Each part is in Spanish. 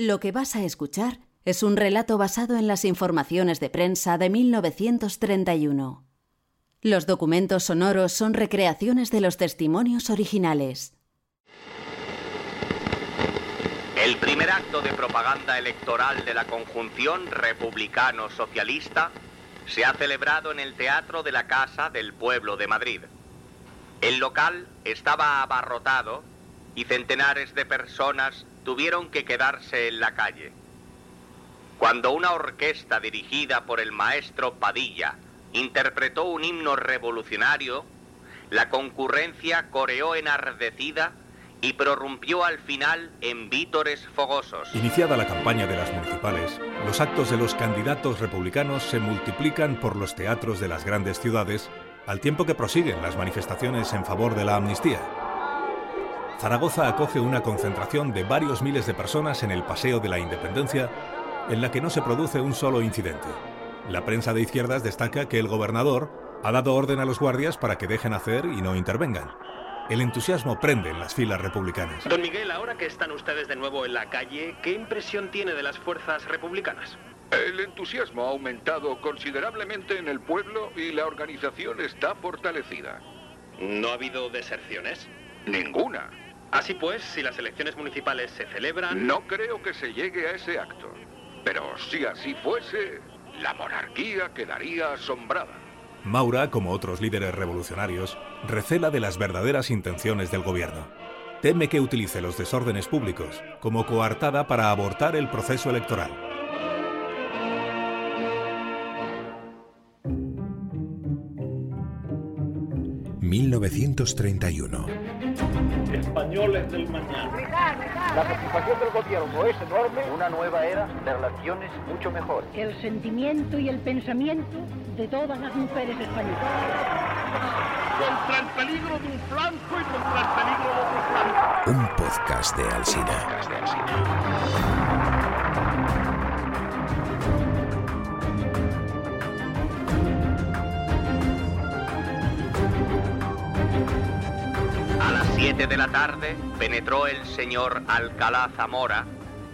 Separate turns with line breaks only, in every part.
Lo que vas a escuchar es un relato basado en las informaciones de prensa de 1931. Los documentos sonoros son recreaciones de los testimonios originales.
El primer acto de propaganda electoral de la conjunción republicano-socialista se ha celebrado en el Teatro de la Casa del Pueblo de Madrid. El local estaba abarrotado y centenares de personas tuvieron que quedarse en la calle. Cuando una orquesta dirigida por el maestro Padilla interpretó un himno revolucionario, la concurrencia coreó enardecida y prorrumpió al final en vítores fogosos.
Iniciada la campaña de las municipales, los actos de los candidatos republicanos se multiplican por los teatros de las grandes ciudades, al tiempo que prosiguen las manifestaciones en favor de la amnistía. Zaragoza acoge una concentración de varios miles de personas en el Paseo de la Independencia, en la que no se produce un solo incidente. La prensa de izquierdas destaca que el gobernador ha dado orden a los guardias para que dejen hacer y no intervengan. El entusiasmo prende en las filas republicanas.
Don Miguel, ahora que están ustedes de nuevo en la calle, ¿qué impresión tiene de las fuerzas republicanas?
El entusiasmo ha aumentado considerablemente en el pueblo y la organización está fortalecida.
¿No ha habido deserciones?
Ninguna.
Así pues, si las elecciones municipales se celebran...
No creo que se llegue a ese acto. Pero si así fuese, la monarquía quedaría asombrada.
Maura, como otros líderes revolucionarios, recela de las verdaderas intenciones del gobierno. Teme que utilice los desórdenes públicos como coartada para abortar el proceso electoral.
...1931
españoles del mañana.
La participación del gobierno es enorme.
Una nueva era de relaciones mucho mejor.
El sentimiento y el pensamiento de todas las mujeres españolas.
Contra el peligro de un flanco y contra el peligro de otro flanco.
Un podcast de Alcina.
7 de la tarde penetró el señor Alcalá Zamora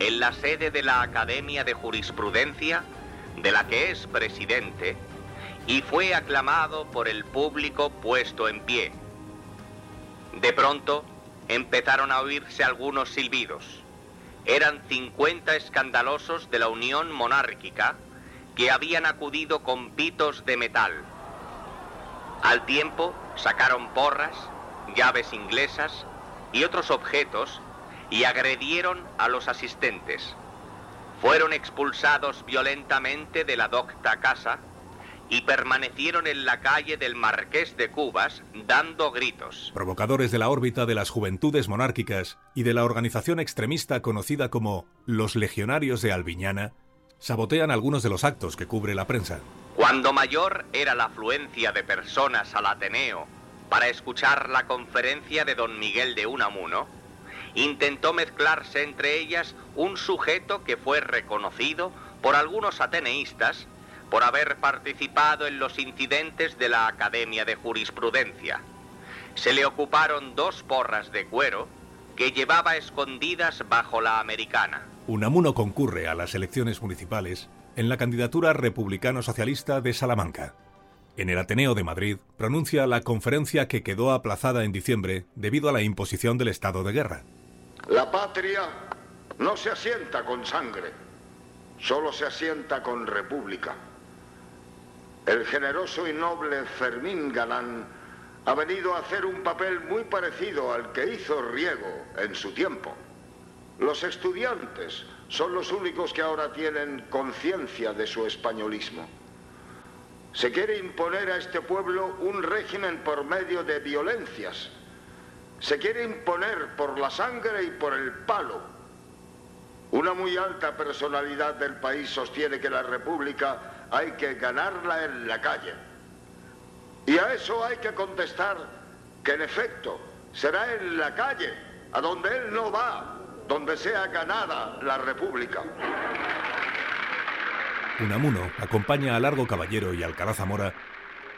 en la sede de la Academia de Jurisprudencia, de la que es presidente, y fue aclamado por el público puesto en pie. De pronto empezaron a oírse algunos silbidos. Eran 50 escandalosos de la Unión Monárquica que habían acudido con pitos de metal. Al tiempo sacaron porras, llaves inglesas y otros objetos y agredieron a los asistentes. Fueron expulsados violentamente de la docta casa y permanecieron en la calle del Marqués de Cubas dando gritos.
Provocadores de la órbita de las juventudes monárquicas y de la organización extremista conocida como los Legionarios de Albiñana, sabotean algunos de los actos que cubre la prensa.
Cuando mayor era la afluencia de personas al Ateneo para escuchar la conferencia de don Miguel de Unamuno, intentó mezclarse entre ellas un sujeto que fue reconocido por algunos ateneístas por haber participado en los incidentes de la Academia de Jurisprudencia. Se le ocuparon dos porras de cuero que llevaba escondidas bajo la americana.
Unamuno concurre a las elecciones municipales en la candidatura republicano-socialista de Salamanca. En el Ateneo de Madrid pronuncia la conferencia que quedó aplazada en diciembre debido a la imposición del estado de guerra.
La patria no se asienta con sangre, solo se asienta con república. El generoso y noble Fermín Galán ha venido a hacer un papel muy parecido al que hizo Riego en su tiempo. Los estudiantes son los únicos que ahora tienen conciencia de su españolismo. Se quiere imponer a este pueblo un régimen por medio de violencias. Se quiere imponer por la sangre y por el palo. Una muy alta personalidad del país sostiene que la República hay que ganarla en la calle. Y a eso hay que contestar que en efecto será en la calle, a donde él no va, donde sea ganada la República.
Unamuno acompaña a Largo Caballero y Alcalá Zamora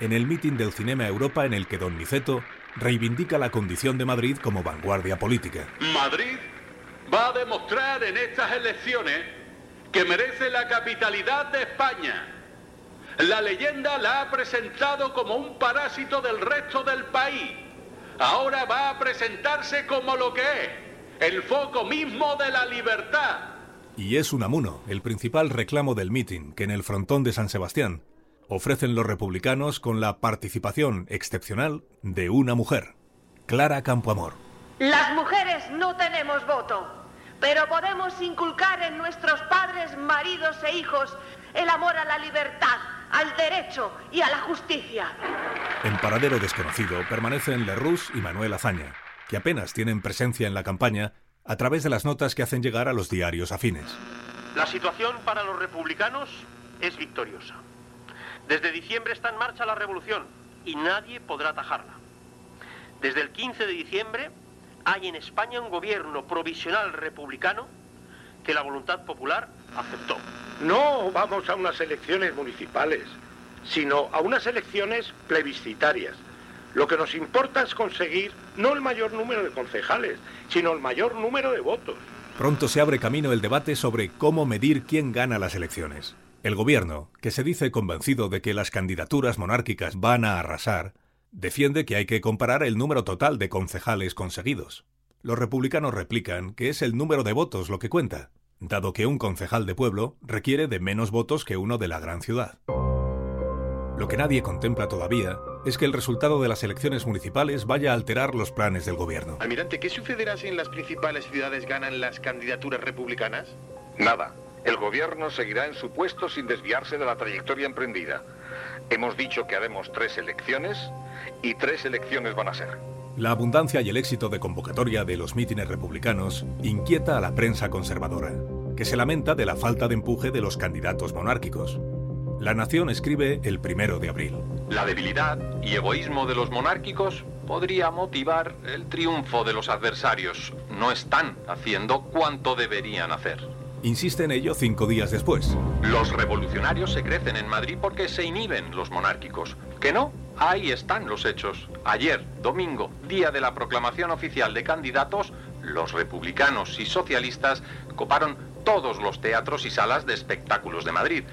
en el mitin del Cinema Europa en el que Don Niceto reivindica la condición de Madrid como vanguardia política.
Madrid
va a demostrar en estas elecciones que merece la capitalidad de España. La leyenda la ha presentado como un parásito del resto del país. Ahora va a presentarse como lo que es, el foco mismo de la libertad.
Y es Unamuno, el principal reclamo del mitin que en el frontón de San Sebastián ofrecen los republicanos con la participación excepcional de una mujer, Clara Campoamor.
Las mujeres no tenemos voto, pero podemos inculcar en nuestros padres, maridos e hijos el amor a la libertad, al derecho y a la justicia.
En paradero desconocido permanecen Lerroux y Manuel Azaña, que apenas tienen presencia en la campaña a través de las notas que hacen llegar a los diarios afines.
La situación para los republicanos es victoriosa. Desde diciembre está en marcha la revolución y nadie podrá atajarla. Desde el 15 de diciembre hay en España un gobierno provisional republicano que la voluntad popular aceptó.
No vamos a unas elecciones municipales, sino a unas elecciones plebiscitarias. Lo que nos importa es conseguir no el mayor número de concejales, sino el mayor número de votos.
Pronto se abre camino el debate sobre cómo medir quién gana las elecciones. El gobierno, que se dice convencido de que las candidaturas monárquicas van a arrasar, defiende que hay que comparar el número total de concejales conseguidos. Los republicanos replican que es el número de votos lo que cuenta, dado que un concejal de pueblo requiere de menos votos que uno de la gran ciudad. Lo que nadie contempla todavía es que el resultado de las elecciones municipales vaya a alterar los planes del gobierno.
Almirante, ¿qué sucederá si en las principales ciudades ganan las candidaturas republicanas?
Nada. El gobierno seguirá en su puesto sin desviarse de la trayectoria emprendida. Hemos dicho que haremos tres elecciones y tres elecciones van a ser.
La abundancia y el éxito de convocatoria de los mítines republicanos inquieta a la prensa conservadora, que se lamenta de la falta de empuje de los candidatos monárquicos. La Nación escribe el primero de abril.
La debilidad y egoísmo de los monárquicos podría motivar el triunfo de los adversarios. No están haciendo cuanto deberían hacer.
Insiste en ello cinco días después.
Los revolucionarios se crecen en Madrid porque se inhiben los monárquicos. ¿Que no? Ahí están los hechos. Ayer, domingo, día de la proclamación oficial de candidatos, los republicanos y socialistas coparon todos los teatros y salas de espectáculos de Madrid.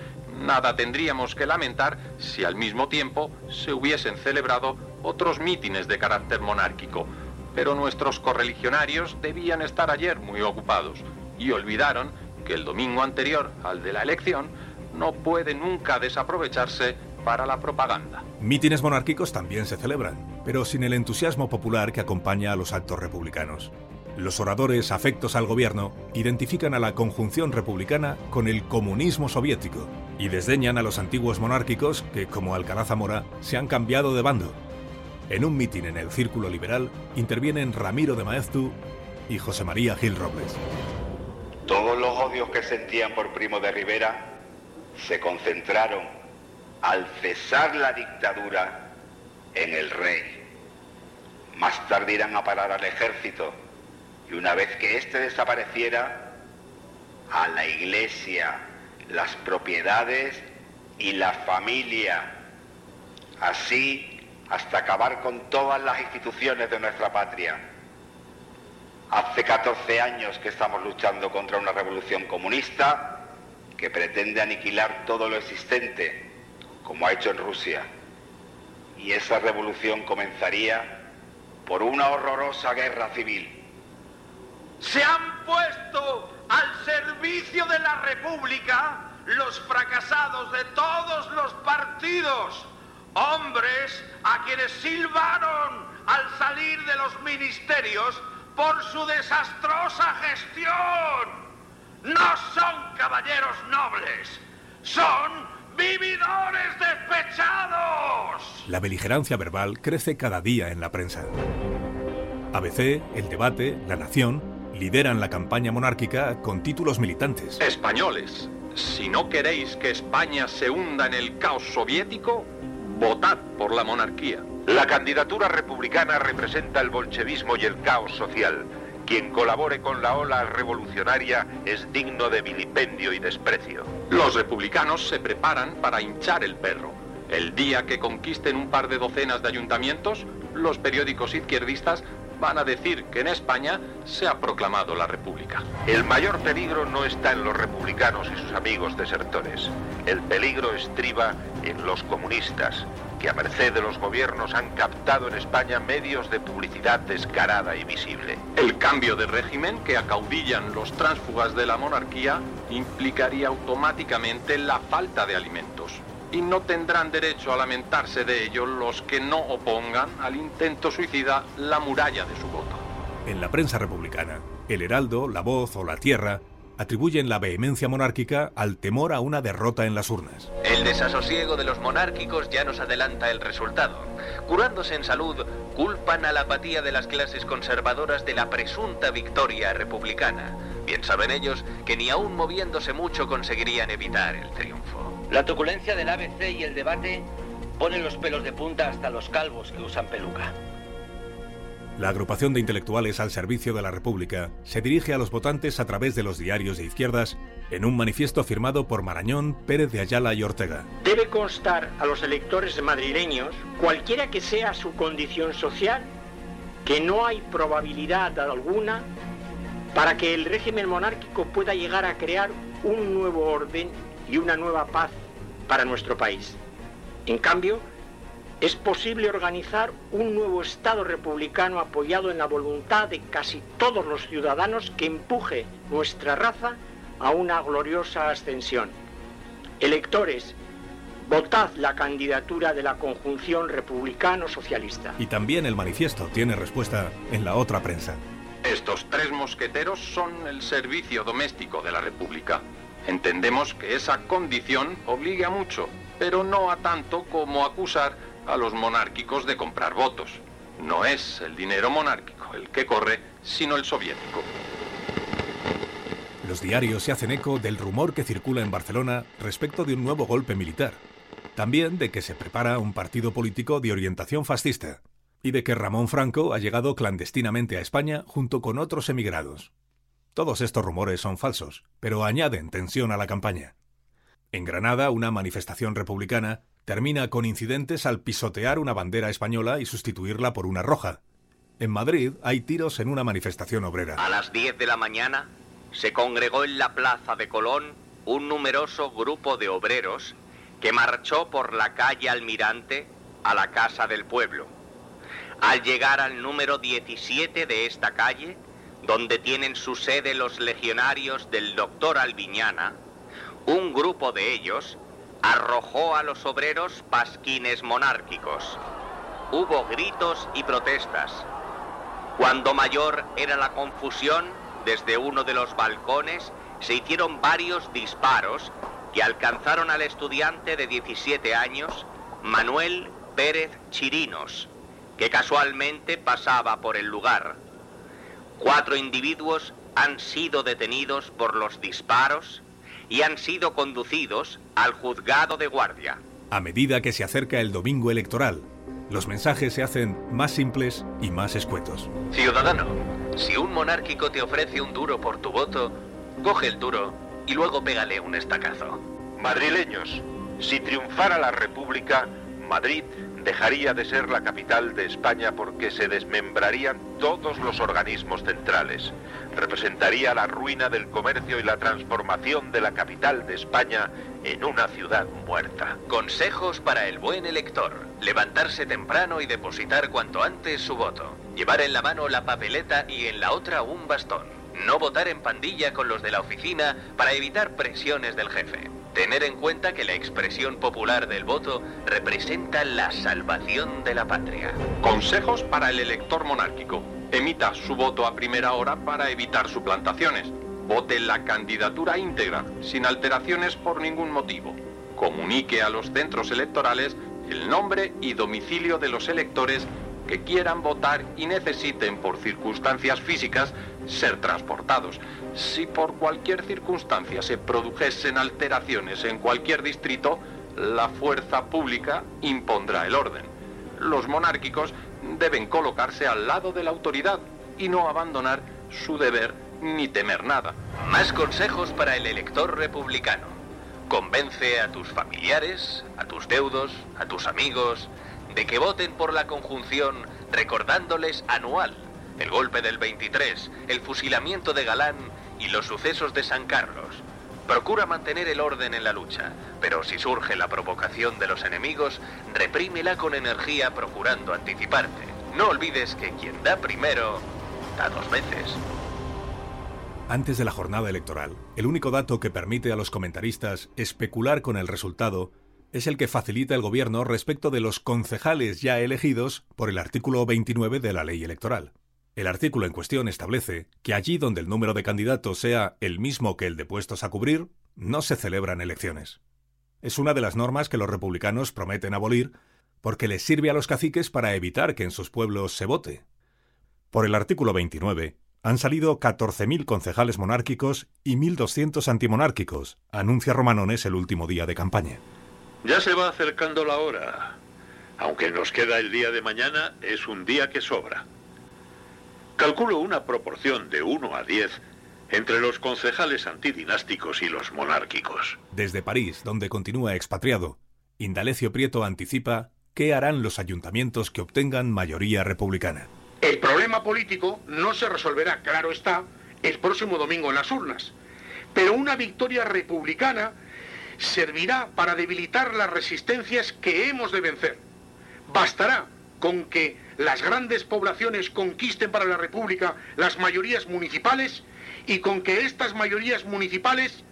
Nada tendríamos que lamentar si al mismo tiempo se hubiesen celebrado otros mítines de carácter monárquico. Pero nuestros correligionarios debían estar ayer muy ocupados y olvidaron que el domingo anterior al de la elección no puede nunca desaprovecharse para la propaganda.
Mítines monárquicos también se celebran, pero sin el entusiasmo popular que acompaña a los actos republicanos. Los oradores afectos al gobierno identifican a la conjunción republicana con el comunismo soviético y desdeñan a los antiguos monárquicos que, como Alcalá Zamora, se han cambiado de bando. En un mitin en el Círculo Liberal intervienen Ramiro de Maeztu y José María Gil Robles.
Todos los odios que sentían por Primo de Rivera se concentraron al cesar la dictadura en el rey. Más tarde irán a parar al ejército y una vez que éste desapareciera, a la iglesia, las propiedades y la familia. Así hasta acabar con todas las instituciones de nuestra patria. Hace 14 años que estamos luchando contra una revolución comunista que pretende aniquilar todo lo existente, como ha hecho en Rusia. Y esa revolución comenzaría por una horrorosa guerra civil.
Se han puesto al servicio de la República los fracasados de todos los partidos, hombres a quienes silbaron al salir de los ministerios por su desastrosa gestión. No son caballeros nobles, son vividores despechados.
La beligerancia verbal crece cada día en la prensa. ABC, El Debate, La Nación lideran la campaña monárquica con títulos militantes.
Españoles, si no queréis que España se hunda en el caos soviético, votad por la monarquía.
La candidatura republicana representa el bolchevismo y el caos social. Quien colabore con la ola revolucionaria es digno de vilipendio y desprecio.
Los republicanos se preparan para hinchar el perro. El día que conquisten un par de docenas de ayuntamientos, los periódicos izquierdistas van a decir que en España se ha proclamado la República.
El mayor peligro no está en los republicanos y sus amigos desertores. El peligro estriba en los comunistas, que a merced de los gobiernos han captado en España medios de publicidad descarada y visible.
El cambio de régimen que acaudillan los tránsfugas de la monarquía implicaría automáticamente la falta de alimentos. Y no tendrán derecho a lamentarse de ello los que no opongan al intento suicida la muralla de su voto.
En la prensa republicana, El Heraldo, La Voz o La Tierra atribuyen la vehemencia monárquica al temor a una derrota en las urnas.
El desasosiego de los monárquicos ya nos adelanta el resultado. Curándose en salud, culpan a la apatía de las clases conservadoras de la presunta victoria republicana. Bien saben ellos que ni aún moviéndose mucho conseguirían evitar el triunfo.
La truculencia del ABC y el debate ponen los pelos de punta hasta los calvos que usan peluca.
La agrupación de intelectuales al servicio de la República se dirige a los votantes a través de los diarios de izquierdas en un manifiesto firmado por Marañón, Pérez de Ayala y Ortega.
Debe constar a los electores madrileños, cualquiera que sea su condición social, que no hay probabilidad alguna para que el régimen monárquico pueda llegar a crear un nuevo orden y una nueva paz para nuestro país. En cambio, es posible organizar un nuevo Estado republicano apoyado en la voluntad de casi todos los ciudadanos que empuje nuestra raza a una gloriosa ascensión. Electores, votad la candidatura de la conjunción republicano-socialista.
Y también el manifiesto tiene respuesta en la otra prensa.
Estos tres mosqueteros son el servicio doméstico de la República. Entendemos que esa condición obliga a mucho, pero no a tanto como acusar a los monárquicos de comprar votos. No es el dinero monárquico el que corre, sino el soviético.
Los diarios se hacen eco del rumor que circula en Barcelona respecto de un nuevo golpe militar. También de que se prepara un partido político de orientación fascista. Y de que Ramón Franco ha llegado clandestinamente a España junto con otros emigrados. Todos estos rumores son falsos, pero añaden tensión a la campaña. En Granada, una manifestación republicana termina con incidentes al pisotear una bandera española y sustituirla por una roja. En Madrid hay tiros en una manifestación obrera.
A las 10 de la mañana se congregó en la plaza de Colón un numeroso grupo de obreros que marchó por la calle Almirante a la Casa del Pueblo. Al llegar al número 17 de esta calle, donde tienen su sede los legionarios del doctor Albiñana, un grupo de ellos arrojó a los obreros pasquines monárquicos. Hubo gritos y protestas. Cuando mayor era la confusión, desde uno de los balcones se hicieron varios disparos que alcanzaron al estudiante de 17 años, Manuel Pérez Chirinos, que casualmente pasaba por el lugar. Cuatro individuos han sido detenidos por los disparos y han sido conducidos al juzgado de guardia.
A medida que se acerca el domingo electoral, los mensajes se hacen más simples y más escuetos.
Ciudadano, si un monárquico te ofrece un duro por tu voto, coge el duro y luego pégale un estacazo.
Madrileños, si triunfara la República, Madrid dejaría de ser la capital de España porque se desmembrarían todos los organismos centrales. Representaría la ruina del comercio y la transformación de la capital de España en una ciudad muerta.
Consejos para el buen elector. Levantarse temprano y depositar cuanto antes su voto. Llevar en la mano la papeleta y en la otra un bastón. No votar en pandilla con los de la oficina para evitar presiones del jefe. Tener en cuenta que la expresión popular del voto representa la salvación de la patria.
Consejos para el elector monárquico. Emita su voto a primera hora para evitar suplantaciones. Vote la candidatura íntegra, sin alteraciones por ningún motivo. Comunique a los centros electorales el nombre y domicilio de los electores que quieran votar y necesiten por circunstancias físicas ser transportados. Si por cualquier circunstancia se produjesen alteraciones en cualquier distrito, la fuerza pública impondrá el orden. Los monárquicos deben colocarse al lado de la autoridad y no abandonar su deber ni temer nada.
Más consejos para el elector republicano. Convence a tus familiares, a tus deudos, a tus amigos, de que voten por la conjunción recordándoles anual
el golpe del 23, el fusilamiento de Galán y los sucesos de San Carlos. Procura mantener el orden en la lucha, pero si surge la provocación de los enemigos, reprímela con energía procurando anticiparte. No olvides que quien da primero, da dos veces.
Antes de la jornada electoral, el único dato que permite a los comentaristas especular con el resultado es el que facilita el gobierno respecto de los concejales ya elegidos por el artículo 29 de la ley electoral. El artículo en cuestión establece que allí donde el número de candidatos sea el mismo que el de puestos a cubrir, no se celebran elecciones. Es una de las normas que los republicanos prometen abolir porque les sirve a los caciques para evitar que en sus pueblos se vote. Por el artículo 29, han salido 14.000 concejales monárquicos y 1.200 antimonárquicos, anuncia Romanones el último día de campaña.
Ya se va acercando la hora. Aunque nos queda el día de mañana, es un día que sobra. Calculo una proporción de 1 a 10 entre los concejales antidinásticos y los monárquicos.
Desde París, donde continúa expatriado, Indalecio Prieto anticipa qué harán los ayuntamientos que obtengan mayoría republicana.
El problema político no se resolverá, claro está, el próximo domingo en las urnas. Pero una victoria republicana servirá para debilitar las resistencias que hemos de vencer. Bastará con que las grandes poblaciones conquisten para la República las mayorías municipales y con que estas mayorías municipales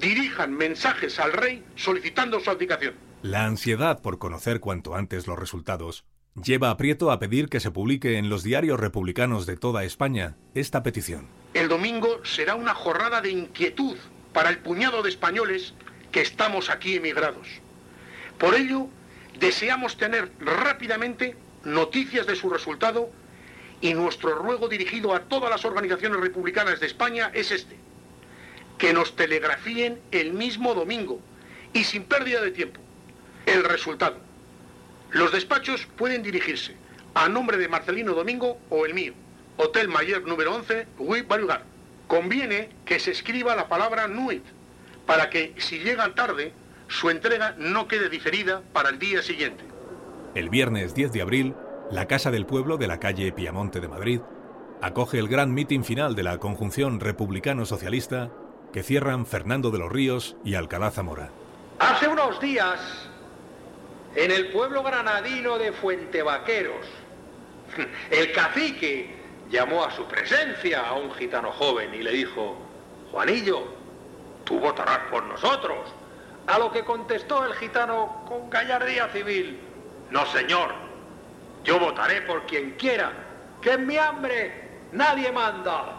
dirijan mensajes al rey solicitando su abdicación.
La ansiedad por conocer cuanto antes los resultados lleva a Prieto a pedir que se publique en los diarios republicanos de toda España esta petición.
El domingo será una jornada de inquietud para el puñado de españoles que estamos aquí emigrados. Por ello, deseamos tener rápidamente noticias de su resultado y nuestro ruego dirigido a todas las organizaciones republicanas de España es este, que nos telegrafíen el mismo domingo y sin pérdida de tiempo el resultado. Los despachos pueden dirigirse a nombre de Marcelino Domingo o el mío, Hotel Mayer número 11, Rue Balugar. Conviene que se escriba la palabra NUIT para que si llegan tarde, su entrega no quede diferida para el día siguiente.
El viernes 10 de abril, la Casa del Pueblo de la calle Piamonte de Madrid acoge el gran mitin final de la conjunción republicano-socialista que cierran Fernando de los Ríos y Alcalá Zamora.
Hace unos días, en el pueblo granadino de Fuentevaqueros, el cacique llamó a su presencia a un gitano joven y le dijo, Juanillo, tú votarás por nosotros. A lo que contestó el gitano con gallardía civil, no señor, yo votaré por quien quiera, que en mi hambre nadie manda.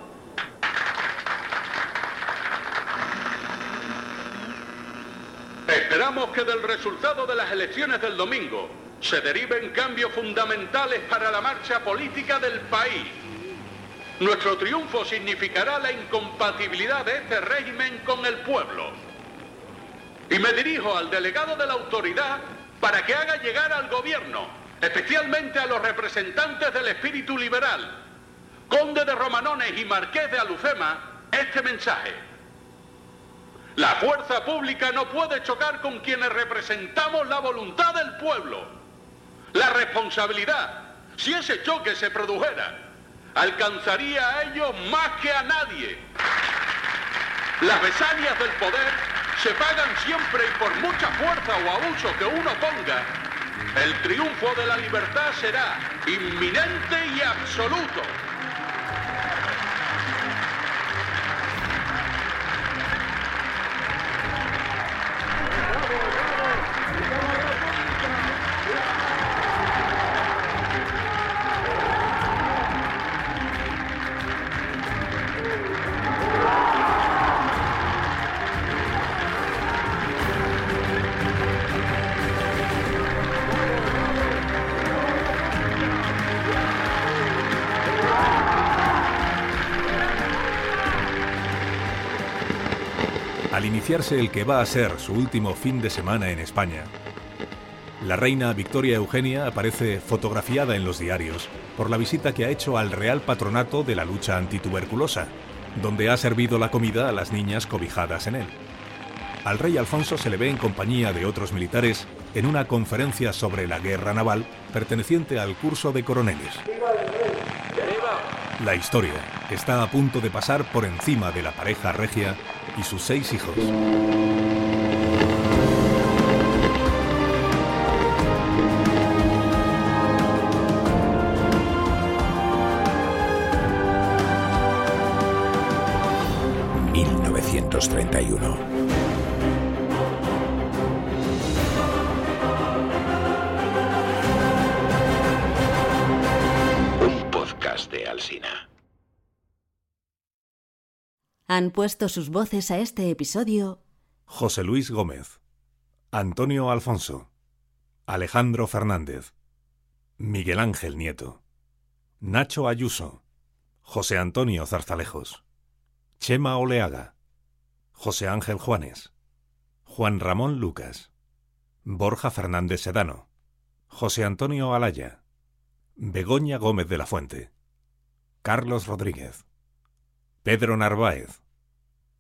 Esperamos que del resultado de las elecciones del domingo se deriven cambios fundamentales para la marcha política del país. Nuestro triunfo significará la incompatibilidad de este régimen con el pueblo. Y me dirijo al delegado de la autoridad para que haga llegar al gobierno, especialmente a los representantes del espíritu liberal, conde de Romanones y marqués de Alucema, este mensaje. La fuerza pública no puede chocar con quienes representamos la voluntad del pueblo. La responsabilidad, si ese choque se produjera, alcanzaría a ellos más que a nadie. Las besanias del poder se pagan siempre y por mucha fuerza o abuso que uno ponga. El triunfo de la libertad será inminente y absoluto.
Al iniciarse el que va a ser su último fin de semana en España, la reina Victoria Eugenia aparece fotografiada en los diarios por la visita que ha hecho al Real Patronato de la lucha antituberculosa, donde ha servido la comida a las niñas cobijadas en él. Al rey Alfonso se le ve en compañía de otros militares en una conferencia sobre la guerra naval perteneciente al curso de coroneles.
¡Viva el rey! ¡Viva!
La historia está a punto de pasar por encima de la pareja regia y sus seis hijos.
Han puesto sus voces a este episodio.
José Luis Gómez, Antonio Alfonso, Alejandro Fernández, Miguel Ángel Nieto, Nacho Ayuso, José Antonio Zarzalejos, Chema Oleaga, José Ángel Juanes, Juan Ramón Lucas, Borja Fernández Sedano, José Antonio Alaya, Begoña Gómez de la Fuente, Carlos Rodríguez, Pedro Narváez,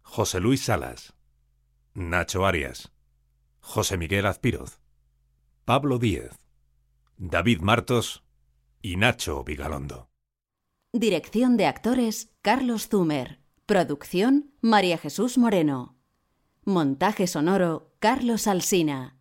José Luis Salas, Nacho Arias, José Miguel Azpiroz, Pablo Díez, David Martos y Nacho Vigalondo.
Dirección de actores Carlos Zumer. Producción María Jesús Moreno. Montaje sonoro Carlos Alsina.